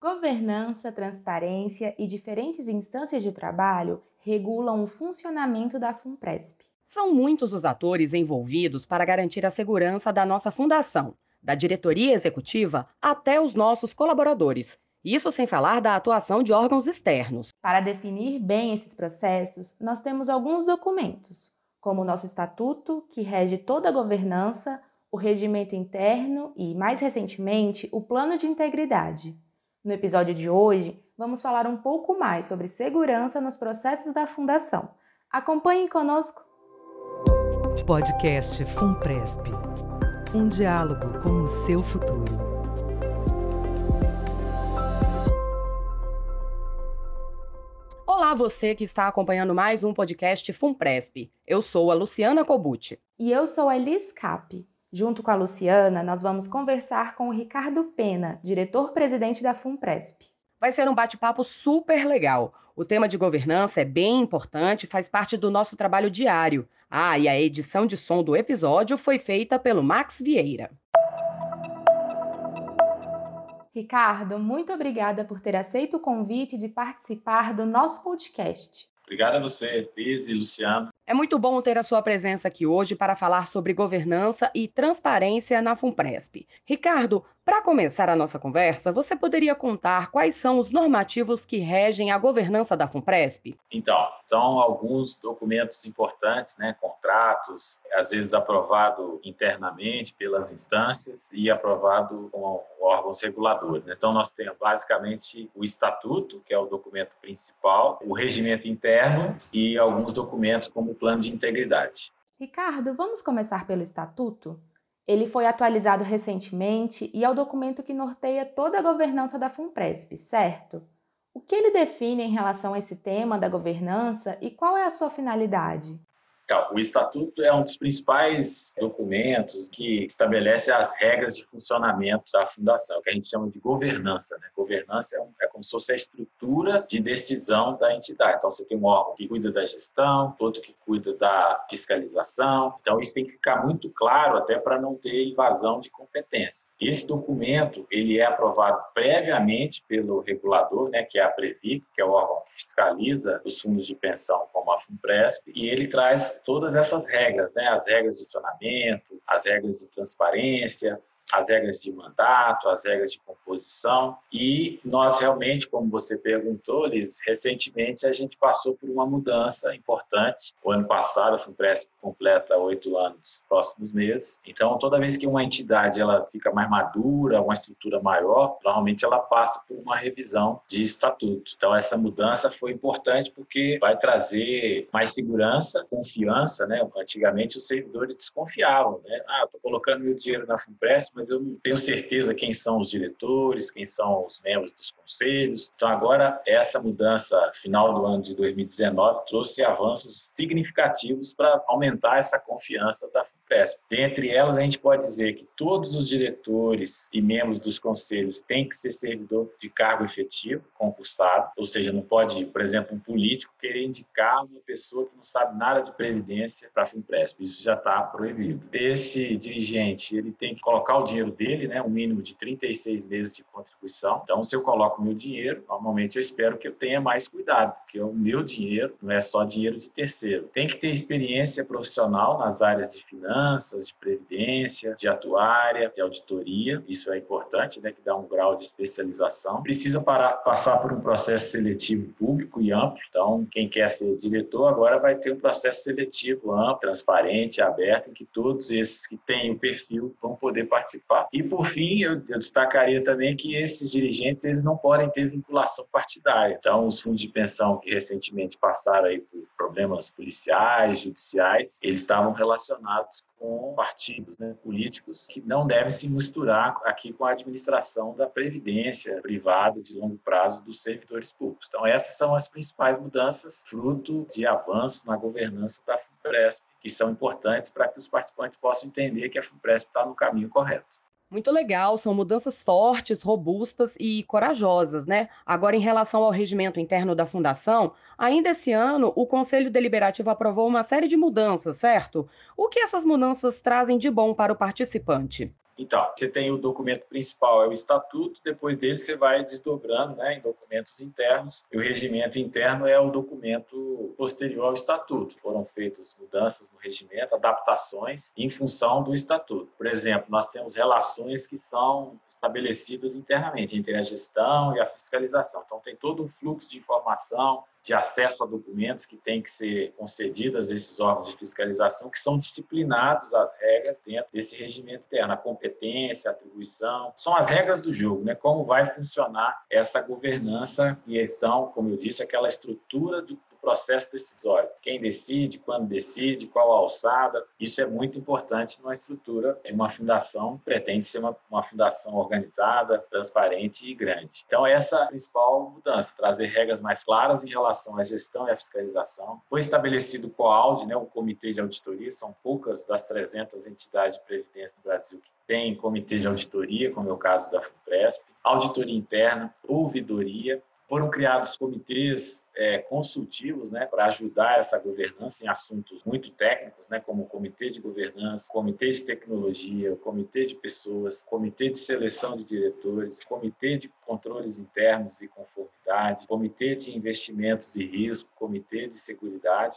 Governança, transparência e diferentes instâncias de trabalho regulam o funcionamento da FUNPRESP. São muitos os atores envolvidos para garantir a segurança da nossa fundação, da diretoria executiva até os nossos colaboradores. Isso sem falar da atuação de órgãos externos. Para definir bem esses processos, nós temos alguns documentos, como o nosso estatuto, que rege toda a governança, o regimento interno e, mais recentemente, o plano de integridade. No episódio de hoje, vamos falar um pouco mais sobre segurança nos processos da Fundação. Acompanhem conosco. Podcast Funpresp um diálogo com o seu futuro. Olá, você que está acompanhando mais um podcast Funpresp. Eu sou a Luciana Cobucci. E eu sou a Elis Cap. Junto com a Luciana, nós vamos conversar com o Ricardo Pena, diretor-presidente da FUNPRESP. Vai ser um bate-papo super legal. O tema de governança é bem importante, faz parte do nosso trabalho diário. Ah, e a edição de som do episódio foi feita pelo Max Vieira. Ricardo, muito obrigada por ter aceito o convite de participar do nosso podcast. Obrigado a você, Liz e Luciano. É muito bom ter a sua presença aqui hoje para falar sobre governança e transparência na FUNPRESP. Ricardo, para começar a nossa conversa, você poderia contar quais são os normativos que regem a governança da FUNPRESP? Então, são alguns documentos importantes, né, contratos, às vezes aprovado internamente pelas instâncias e aprovado com órgãos reguladores. Né? Então, nós temos basicamente o estatuto, que é o documento principal, o regimento interno e alguns documentos como o plano de integridade. Ricardo, vamos começar pelo estatuto? Ele foi atualizado recentemente e é o documento que norteia toda a governança da FUNPRESP, certo? O que ele define em relação a esse tema da governança e qual é a sua finalidade? Então, o Estatuto é um dos principais documentos que estabelece as regras de funcionamento da fundação, que a gente chama de governança. Né? Governança é, um, é, como se fosse a estrutura de decisão da entidade. Então, você tem um órgão que cuida da gestão, outro que cuida da fiscalização. Então, isso tem que ficar muito claro até para não ter invasão de competência. Esse documento ele é aprovado previamente pelo regulador, né, que é a Previc, que é o órgão que fiscaliza os fundos de pensão como a FUNPRESP, e ele traz todas essas regras, né? as regras de funcionamento, as regras de transparência, as regras de mandato, as regras de composição. E nós realmente, como você perguntou, Liz, recentemente a gente passou por uma mudança importante. O ano passado, a FUNPRESP completa oito anos nos próximos meses. Então, toda vez que uma entidade ela fica mais madura, uma estrutura maior, normalmente ela passa por uma revisão de estatuto. Então, essa mudança foi importante porque vai trazer mais segurança, confiança. Né? Antigamente, os servidores desconfiavam. Né? Ah, estou colocando meu dinheiro na FUNPRESP, mas eu não tenho certeza quem são os diretores, quem são os membros dos conselhos. Então, agora, essa mudança final do ano de 2019 trouxe avanços significativos para aumentar essa confiança da Dentre elas, a gente pode dizer que todos os diretores e membros dos conselhos têm que ser servidor de cargo efetivo, concursado, ou seja, não pode, por exemplo, um político querer indicar uma pessoa que não sabe nada de previdência para a FUNPRESP. Isso já está proibido. Esse dirigente ele tem que colocar o dinheiro dele, né, um mínimo de 36 meses de contribuição. Então, se eu coloco meu dinheiro, normalmente eu espero que eu tenha mais cuidado, porque o meu dinheiro não é só dinheiro de terceiro. Tem que ter experiência profissional nas áreas de finanças, de previdência, de atuária, de auditoria. Isso é importante, né, que dá um grau de especialização. Precisa parar, passar por um processo seletivo público e amplo. Então, quem quer ser diretor agora vai ter um processo seletivo amplo, transparente, aberto, em que todos esses que têm o perfil vão poder participar. E, por fim, eu, eu, destacaria também que esses dirigentes eles não podem ter vinculação partidária. Então, os fundos de pensão que recentemente passaram aí por problemas policiais, judiciais, eles estavam relacionados com partidos né, políticos que não devem se misturar aqui com a administração da previdência privada de longo prazo dos servidores públicos. Então, essas são as principais mudanças, fruto de avanço na governança da FUNPRESP, que são importantes para que os participantes possam entender que a FUNPRESP está no caminho correto. Muito legal, são mudanças fortes, robustas e corajosas, né? Agora, em relação ao regimento interno da Fundação, ainda esse ano o Conselho Deliberativo aprovou uma série de mudanças, certo? O que essas mudanças trazem de bom para o participante? Então, você tem o documento principal, é o estatuto, depois dele você vai desdobrando né, em documentos internos, e o regimento interno é o documento posterior ao estatuto. Foram feitas mudanças no regimento, adaptações em função do estatuto. Por exemplo, nós temos relações que são estabelecidas internamente entre a gestão e a fiscalização. Então, tem todo um fluxo de informação, de acesso a documentos que tem que ser concedidas a esses órgãos de fiscalização, que são disciplinados as regras dentro desse regimento interno, a competência, a atribuição, são as regras do jogo, né? Como vai funcionar essa governança e são, como eu disse, aquela estrutura do processo decisório. Quem decide, quando decide, qual alçada. Isso é muito importante numa estrutura de uma fundação, pretende ser uma, uma fundação organizada, transparente e grande. Então, essa é a principal mudança, trazer regras mais claras em relação à gestão e à fiscalização. Foi estabelecido o COAUD, né, o Comitê de Auditoria, são poucas das 300 entidades de previdência no Brasil que têm comitê de auditoria, como é o caso da FUNPRESP, auditoria interna, ouvidoria, foram criados comitês é, consultivos né, para ajudar essa governança em assuntos muito técnicos, né, como o comitê de governança, comitê de tecnologia, comitê de pessoas, comitê de seleção de diretores, comitê de controles internos e conformidade, comitê de investimentos e risco, comitê de segurança.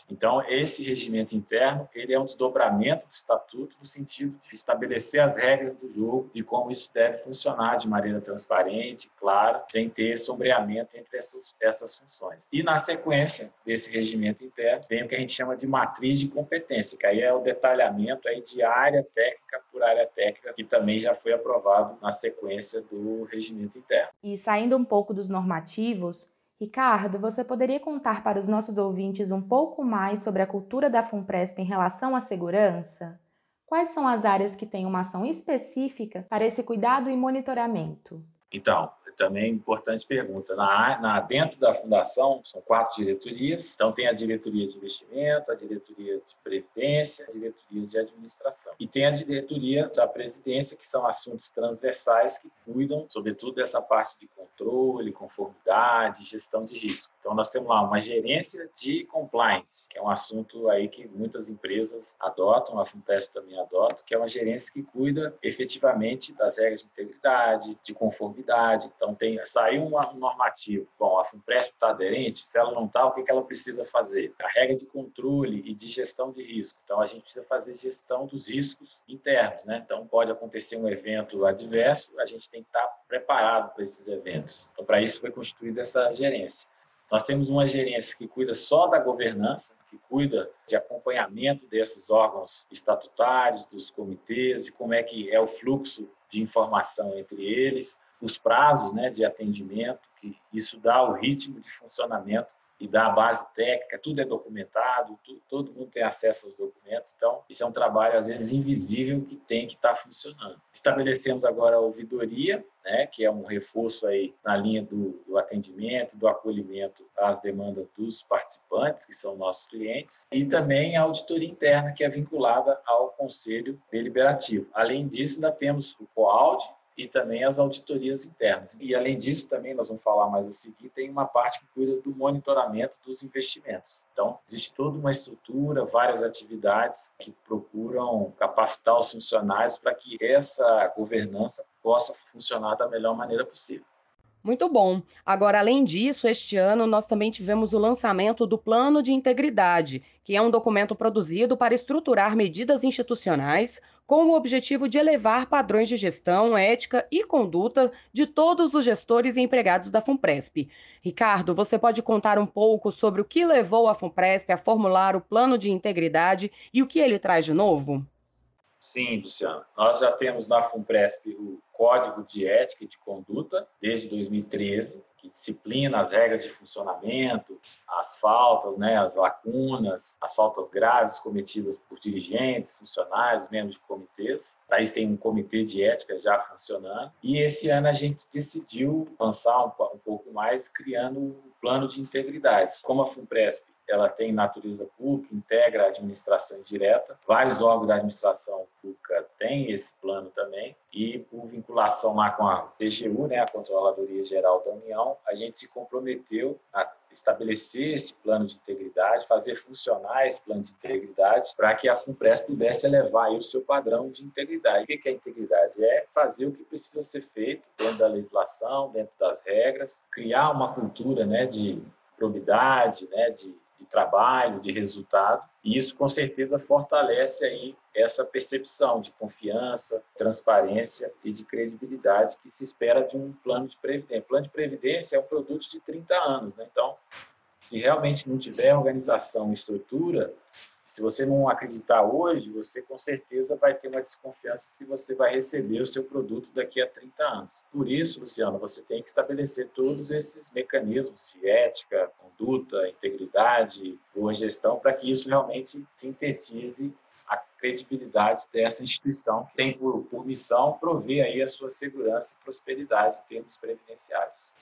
Então, esse regimento interno ele é um desdobramento do estatuto no sentido de estabelecer as regras do jogo e como isso deve funcionar de maneira transparente, clara, sem ter sombreamento entre essas, essas funções. E na sequência desse regimento interno, vem o que a gente chama de matriz de competência, que aí é o detalhamento aí de área técnica por área técnica, que também já foi aprovado na sequência do regimento interno. E saindo um pouco dos normativos, Ricardo, você poderia contar para os nossos ouvintes um pouco mais sobre a cultura da FUNPRESP em relação à segurança? Quais são as áreas que têm uma ação específica para esse cuidado e monitoramento? Então, também importante pergunta. Na, na, dentro da fundação, são quatro diretorias. Então, tem a diretoria de investimento, a diretoria de previdência, a diretoria de administração. E tem a diretoria da presidência, que são assuntos transversais que cuidam, sobretudo, dessa parte de controle, conformidade, gestão de risco. Então, nós temos lá uma gerência de compliance, que é um assunto aí que muitas empresas adotam, a FUNPESP também adota, que é uma gerência que cuida efetivamente das regras de integridade, de conformidade. Então, tem saiu um normativo. Bom, a FUNPRESP está aderente, se ela não está, o que, que ela precisa fazer? A regra de controle e de gestão de risco. Então, a gente precisa fazer gestão dos riscos internos, né? Então, pode acontecer um evento adverso, a gente tem que estar tá preparado para esses eventos. Então, para isso foi constituída essa gerência. Nós temos uma gerência que cuida só da governança, que cuida de acompanhamento desses órgãos estatutários, dos comitês, de como é que é o fluxo de informação entre eles, os prazos né, de atendimento, que isso dá o ritmo de funcionamento e dá a base técnica, tudo é documentado, tudo, todo mundo tem acesso aos documentos, então isso é um trabalho às vezes invisível que tem que estar tá funcionando. Estabelecemos agora a ouvidoria, né, que é um reforço aí na linha do, do atendimento, do acolhimento às demandas dos participantes, que são nossos clientes, e também a auditoria interna, que é vinculada ao Conselho Deliberativo. Além disso, ainda temos o COAUD, e também as auditorias internas. E, além disso, também nós vamos falar mais a seguir, tem uma parte que cuida do monitoramento dos investimentos. Então, existe toda uma estrutura, várias atividades que procuram capacitar os funcionários para que essa governança possa funcionar da melhor maneira possível. Muito bom. Agora, além disso, este ano nós também tivemos o lançamento do Plano de Integridade, que é um documento produzido para estruturar medidas institucionais com o objetivo de elevar padrões de gestão, ética e conduta de todos os gestores e empregados da FUNPRESP. Ricardo, você pode contar um pouco sobre o que levou a FUNPRESP a formular o Plano de Integridade e o que ele traz de novo? Sim, Luciano. Nós já temos na FUNPRESP o Código de Ética e de Conduta, desde 2013, que disciplina as regras de funcionamento, as faltas, né, as lacunas, as faltas graves cometidas por dirigentes, funcionários, membros de comitês. Para isso tem um comitê de ética já funcionando. E esse ano a gente decidiu avançar um, um pouco mais, criando um plano de integridade. Como a FUNPRESP ela tem natureza pública, integra a administração direta. Vários órgãos da administração pública têm esse plano também. E por vinculação lá com a TGU, né, a Controladoria Geral da União, a gente se comprometeu a estabelecer esse plano de integridade, fazer funcionar esse plano de integridade para que a FUNPRES pudesse elevar o seu padrão de integridade. O que é integridade? É fazer o que precisa ser feito dentro da legislação, dentro das regras, criar uma cultura né, de probidade, né, de de trabalho, de resultado, e isso com certeza fortalece aí essa percepção de confiança, transparência e de credibilidade que se espera de um plano de previdência. Plano de previdência é um produto de 30 anos, né? então, se realmente não tiver organização e estrutura, se você não acreditar hoje, você com certeza vai ter uma desconfiança se você vai receber o seu produto daqui a 30 anos. Por isso, Luciano, você tem que estabelecer todos esses mecanismos de ética, conduta, integridade, boa gestão, para que isso realmente sintetize a credibilidade dessa instituição que tem por, por missão prover aí a sua segurança e prosperidade em termos previdenciários.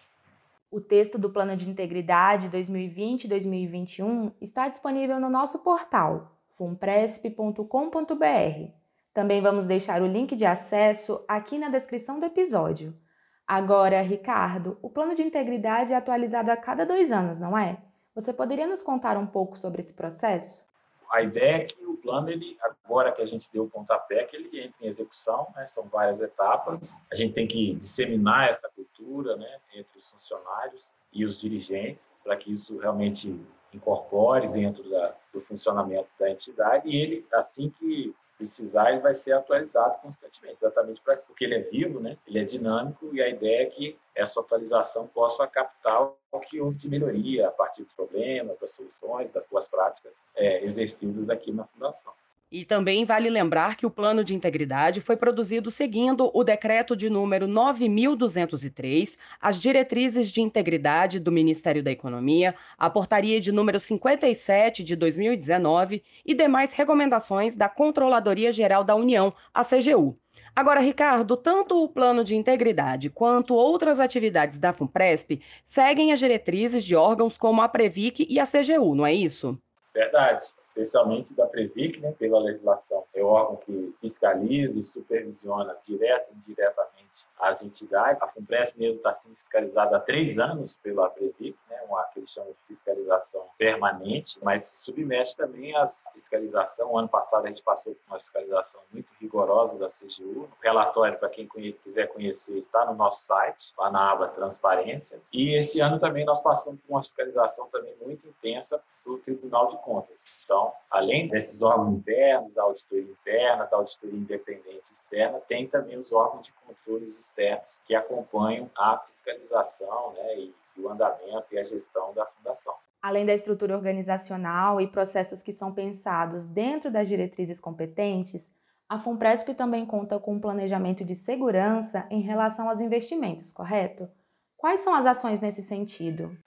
O texto do Plano de Integridade 2020-2021 está disponível no nosso portal fumpresp.com.br. Também vamos deixar o link de acesso aqui na descrição do episódio. Agora, Ricardo, o plano de integridade é atualizado a cada dois anos, não é? Você poderia nos contar um pouco sobre esse processo? A ideia é que o plano, ele, agora que a gente deu o pontapé, que ele entre em execução, né? são várias etapas. A gente tem que disseminar essa cultura né? entre os funcionários e os dirigentes, para que isso realmente incorpore dentro da, do funcionamento da entidade. E ele, assim que precisar, ele vai ser atualizado constantemente, exatamente pra, porque ele é vivo, né? ele é dinâmico, e a ideia é que essa atualização possa captar o que houve de melhoria a partir dos problemas, das soluções, das boas práticas é, exercidas aqui na Fundação. E também vale lembrar que o plano de integridade foi produzido seguindo o decreto de número 9203, as diretrizes de integridade do Ministério da Economia, a portaria de número 57 de 2019 e demais recomendações da Controladoria Geral da União, a CGU. Agora, Ricardo, tanto o plano de integridade quanto outras atividades da FUNPRESP seguem as diretrizes de órgãos como a Previc e a CGU, não é isso? Verdade, especialmente da Previc, né, pela legislação. É o órgão que fiscaliza e supervisiona direto e indiretamente as entidades. A FUNPRESP mesmo está sendo fiscalizada há três anos pela Previc, né, uma que eles chamam de fiscalização permanente, mas se submete também às fiscalização. O ano passado a gente passou por uma fiscalização muito rigorosa da CGU. O relatório, para quem quiser conhecer, está no nosso site, lá na aba Transparência. E esse ano também nós passamos por uma fiscalização também muito intensa do Tribunal de Contas. Então, além desses órgãos internos, da auditoria interna, da auditoria independente externa, tem também os órgãos de controles externos que acompanham a fiscalização né, e o andamento e a gestão da fundação. Além da estrutura organizacional e processos que são pensados dentro das diretrizes competentes, a FUNPRESP também conta com um planejamento de segurança em relação aos investimentos, correto? Quais são as ações nesse sentido?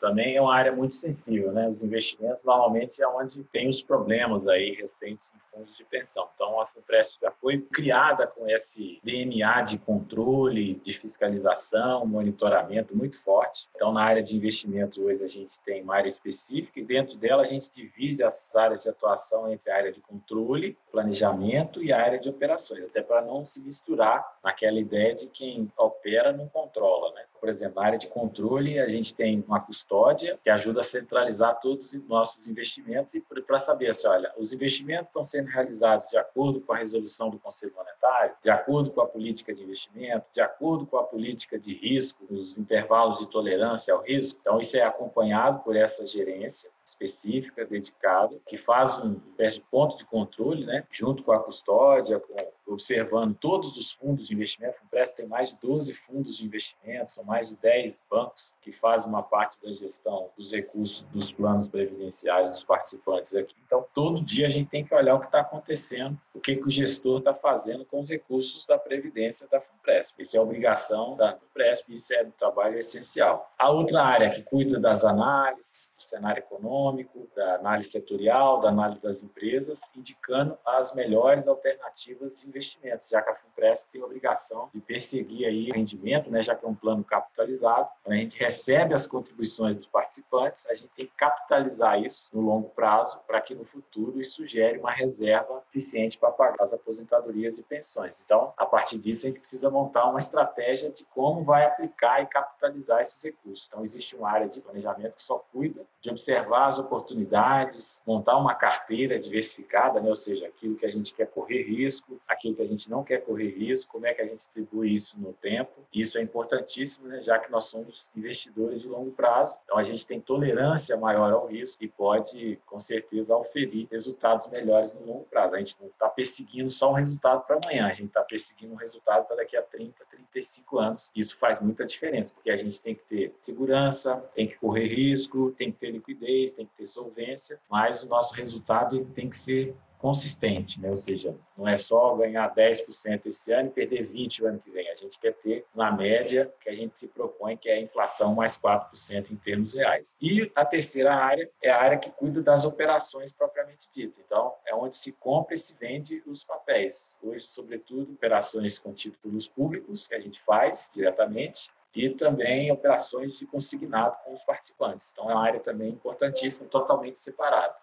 Também é uma área muito sensível, né? Os investimentos normalmente é onde tem os problemas aí recentes em fundos de pensão. Então, a FUNPRESP já foi criada com esse DNA de controle, de fiscalização, monitoramento muito forte. Então, na área de investimento hoje a gente tem uma área específica e dentro dela a gente divide as áreas de atuação entre a área de controle, planejamento e a área de operações, até para não se misturar naquela ideia de quem opera não controla, né? Por exemplo, na área de controle, a gente tem uma custódia que ajuda a centralizar todos os nossos investimentos e para saber assim, olha, os investimentos estão sendo realizados de acordo com a resolução do Conselho Monetário, de acordo com a política de investimento, de acordo com a política de risco, os intervalos de tolerância ao risco. Então, isso é acompanhado por essa gerência específica, dedicada, que faz um de ponto de controle, né, junto com a custódia, com, observando todos os fundos de investimento. O Funpresp tem mais de 12 fundos de investimento, são mais de 10 bancos que fazem uma parte da gestão dos recursos dos planos previdenciários dos participantes aqui. Então, todo dia a gente tem que olhar o que está acontecendo, o que, que o gestor está fazendo com os recursos da Previdência da FUNPRESP. Isso é obrigação da FUNPRESP, isso é um trabalho essencial. A outra área que cuida das análises, cenário econômico, da análise setorial, da análise das empresas, indicando as melhores alternativas de investimento, já que a FUNPRESP tem a obrigação de perseguir aí rendimento, né, já que é um plano capitalizado. Quando a gente recebe as contribuições dos participantes, a gente tem que capitalizar isso no longo prazo para que no futuro isso gere uma reserva eficiente para pagar as aposentadorias e pensões. Então, a partir disso, a gente precisa montar uma estratégia de como vai aplicar e capitalizar esses recursos. Então, existe uma área de planejamento que só cuida de observar as oportunidades, montar uma carteira diversificada, né? ou seja, aquilo que a gente quer correr risco, aquilo que a gente não quer correr risco, como é que a gente distribui isso no tempo. Isso é importantíssimo, né? já que nós somos investidores de longo prazo. Então, a gente tem tolerância maior ao risco e pode, com certeza, oferir resultados melhores no longo prazo. A gente não está perseguindo só um resultado para amanhã, a gente está perseguindo um resultado para daqui a 30, 35 anos. Isso faz muita diferença, porque a gente tem que ter segurança, tem que correr risco, tem que ter liquidez, tem que ter solvência, mas o nosso resultado tem que ser consistente, né? ou seja, não é só ganhar 10% esse ano e perder 20% o ano que vem. A gente quer ter uma média que a gente se propõe, que é a inflação mais 4% em termos reais. E a terceira área é a área que cuida das operações propriamente dita. Então, é onde se compra e se vende os papéis. Hoje, sobretudo, operações com títulos públicos, que a gente faz diretamente, e também operações de consignado com os participantes. Então, é uma área também importantíssima, totalmente separada.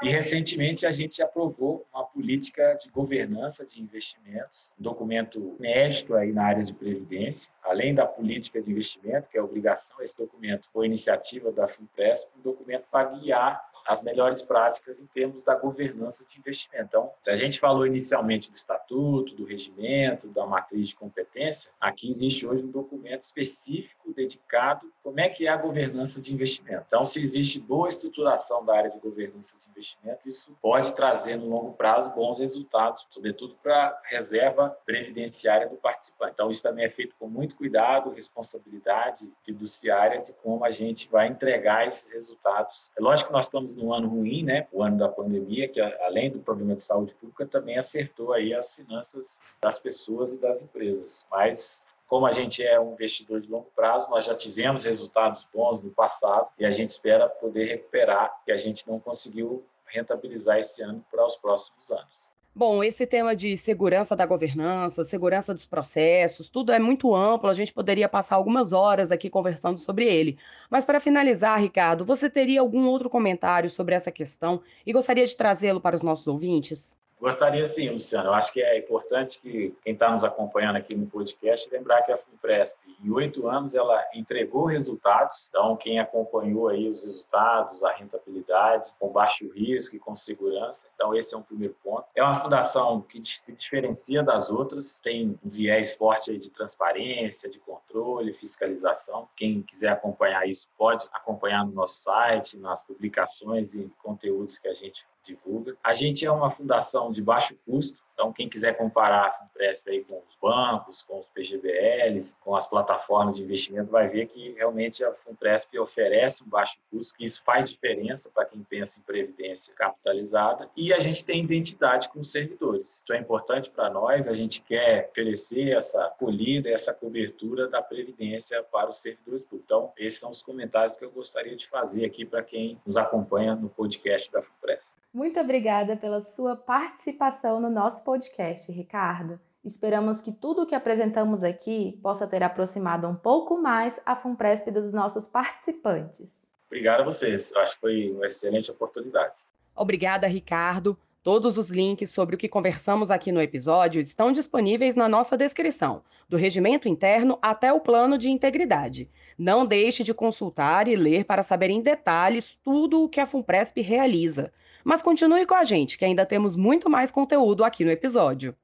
E recentemente a gente aprovou uma política de governança de investimentos, um documento inédito aí na área de previdência, além da política de investimento, que é obrigação, esse documento foi iniciativa da FUNPRESP, um documento para guiar as melhores práticas em termos da governança de investimento. Então, se a gente falou inicialmente do estatuto, do regimento, da matriz de competência, aqui existe hoje um documento específico dedicado como é que é a governança de investimento. Então, se existe boa estruturação da área de governança de investimento, isso pode trazer no longo prazo bons resultados, sobretudo para a reserva previdenciária do participante. Então, isso também é feito com muito cuidado, responsabilidade fiduciária de como a gente vai entregar esses resultados. É lógico que nós estamos num ano ruim, né? O ano da pandemia, que além do problema de saúde pública, também acertou aí as finanças das pessoas e das empresas. Mas como a gente é um investidor de longo prazo, nós já tivemos resultados bons no passado e a gente espera poder recuperar que a gente não conseguiu rentabilizar esse ano para os próximos anos. Bom, esse tema de segurança da governança, segurança dos processos, tudo é muito amplo, a gente poderia passar algumas horas aqui conversando sobre ele. Mas para finalizar, Ricardo, você teria algum outro comentário sobre essa questão e gostaria de trazê-lo para os nossos ouvintes? Gostaria sim, Luciano. Eu acho que é importante que quem está nos acompanhando aqui no podcast lembrar que a FUNPRESP, em oito anos, ela entregou resultados. Então, quem acompanhou aí os resultados, a rentabilidade, com baixo risco e com segurança. Então, esse é um primeiro ponto. É uma fundação que se diferencia das outras, tem um viés forte aí de transparência, de controle, fiscalização. Quem quiser acompanhar isso pode acompanhar no nosso site, nas publicações e conteúdos que a gente divulga. A gente é uma fundação de baixo custo, então, quem quiser comparar a Finpresp aí com os bancos, com os PGBLs, com as plataformas de investimento, vai ver que realmente a Funpresp oferece um baixo custo, que isso faz diferença para quem pensa em previdência capitalizada, e a gente tem identidade com os servidores. Isso é importante para nós, a gente quer oferecer essa colhida, essa cobertura da previdência para os servidores públicos. Então, esses são os comentários que eu gostaria de fazer aqui para quem nos acompanha no podcast da Funpresp. Muito obrigada pela sua participação no nosso podcast, Ricardo. Esperamos que tudo o que apresentamos aqui possa ter aproximado um pouco mais a FUNPRESP dos nossos participantes. Obrigado a vocês. Eu acho que foi uma excelente oportunidade. Obrigada, Ricardo. Todos os links sobre o que conversamos aqui no episódio estão disponíveis na nossa descrição, do regimento interno até o plano de integridade. Não deixe de consultar e ler para saber em detalhes tudo o que a FUNPRESP realiza. Mas continue com a gente, que ainda temos muito mais conteúdo aqui no episódio.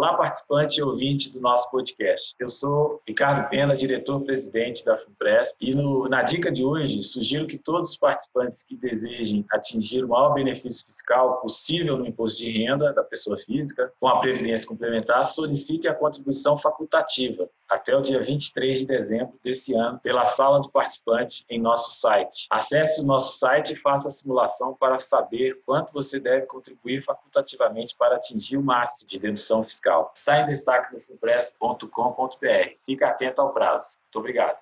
Olá, participante e ouvinte do nosso podcast. Eu sou Ricardo Pena, diretor-presidente da FUNPRESP, e no, na dica de hoje sugiro que todos os participantes que desejem atingir o maior benefício fiscal possível no imposto de renda da pessoa física com a previdência complementar solicitem a contribuição facultativa até o dia 23 de dezembro desse ano pela sala de participantes em nosso site. Acesse o nosso site e faça a simulação para saber quanto você deve contribuir facultativamente para atingir o máximo de dedução fiscal. Está em destaque no fulpress.com.br. Fique atento ao prazo. Muito obrigado.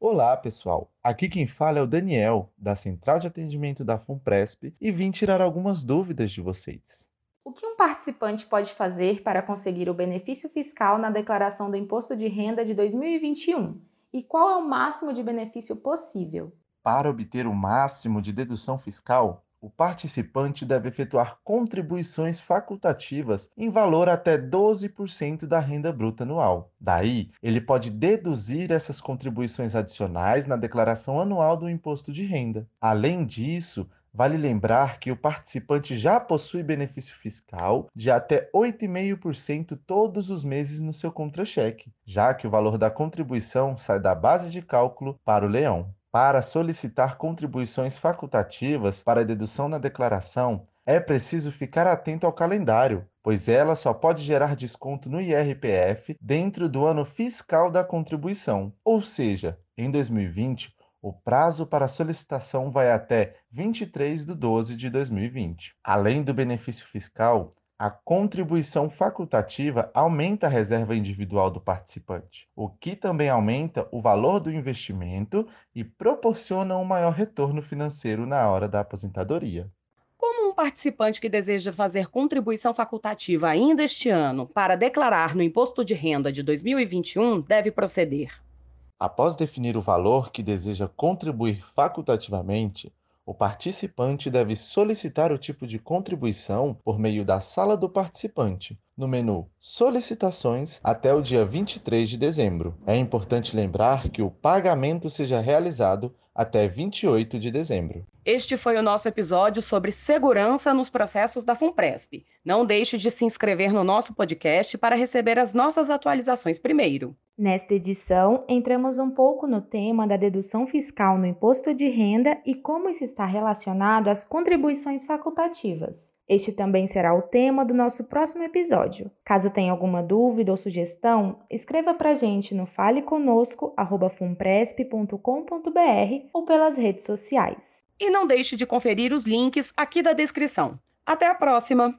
Olá, pessoal. Aqui quem fala é o Daniel, da Central de Atendimento da FUNPRESP, e vim tirar algumas dúvidas de vocês. O que um participante pode fazer para conseguir o benefício fiscal na declaração do imposto de renda de 2021? E qual é o máximo de benefício possível? Para obter o máximo de dedução fiscal, o participante deve efetuar contribuições facultativas em valor até 12% da renda bruta anual. Daí, ele pode deduzir essas contribuições adicionais na declaração anual do imposto de renda. Além disso, Vale lembrar que o participante já possui benefício fiscal de até 8,5% todos os meses no seu contra-cheque, já que o valor da contribuição sai da base de cálculo para o leão. Para solicitar contribuições facultativas para dedução na declaração, é preciso ficar atento ao calendário, pois ela só pode gerar desconto no IRPF dentro do ano fiscal da contribuição, ou seja, em 2020, o prazo para solicitação vai até 23 de 12 de 2020. Além do benefício fiscal, a contribuição facultativa aumenta a reserva individual do participante, o que também aumenta o valor do investimento e proporciona um maior retorno financeiro na hora da aposentadoria. Como um participante que deseja fazer contribuição facultativa ainda este ano para declarar no imposto de renda de 2021 deve proceder? Após definir o valor que deseja contribuir facultativamente, o participante deve solicitar o tipo de contribuição por meio da sala do participante, no menu Solicitações, até o dia 23 de dezembro. É importante lembrar que o pagamento seja realizado até 28 de dezembro. Este foi o nosso episódio sobre segurança nos processos da FUNPRESP. Não deixe de se inscrever no nosso podcast para receber as nossas atualizações primeiro. Nesta edição, entramos um pouco no tema da dedução fiscal no imposto de renda e como isso está relacionado às contribuições facultativas. Este também será o tema do nosso próximo episódio. Caso tenha alguma dúvida ou sugestão, escreva para a gente no faleconosco@funpresp.com.br ou pelas redes sociais. E não deixe de conferir os links aqui da descrição. Até a próxima!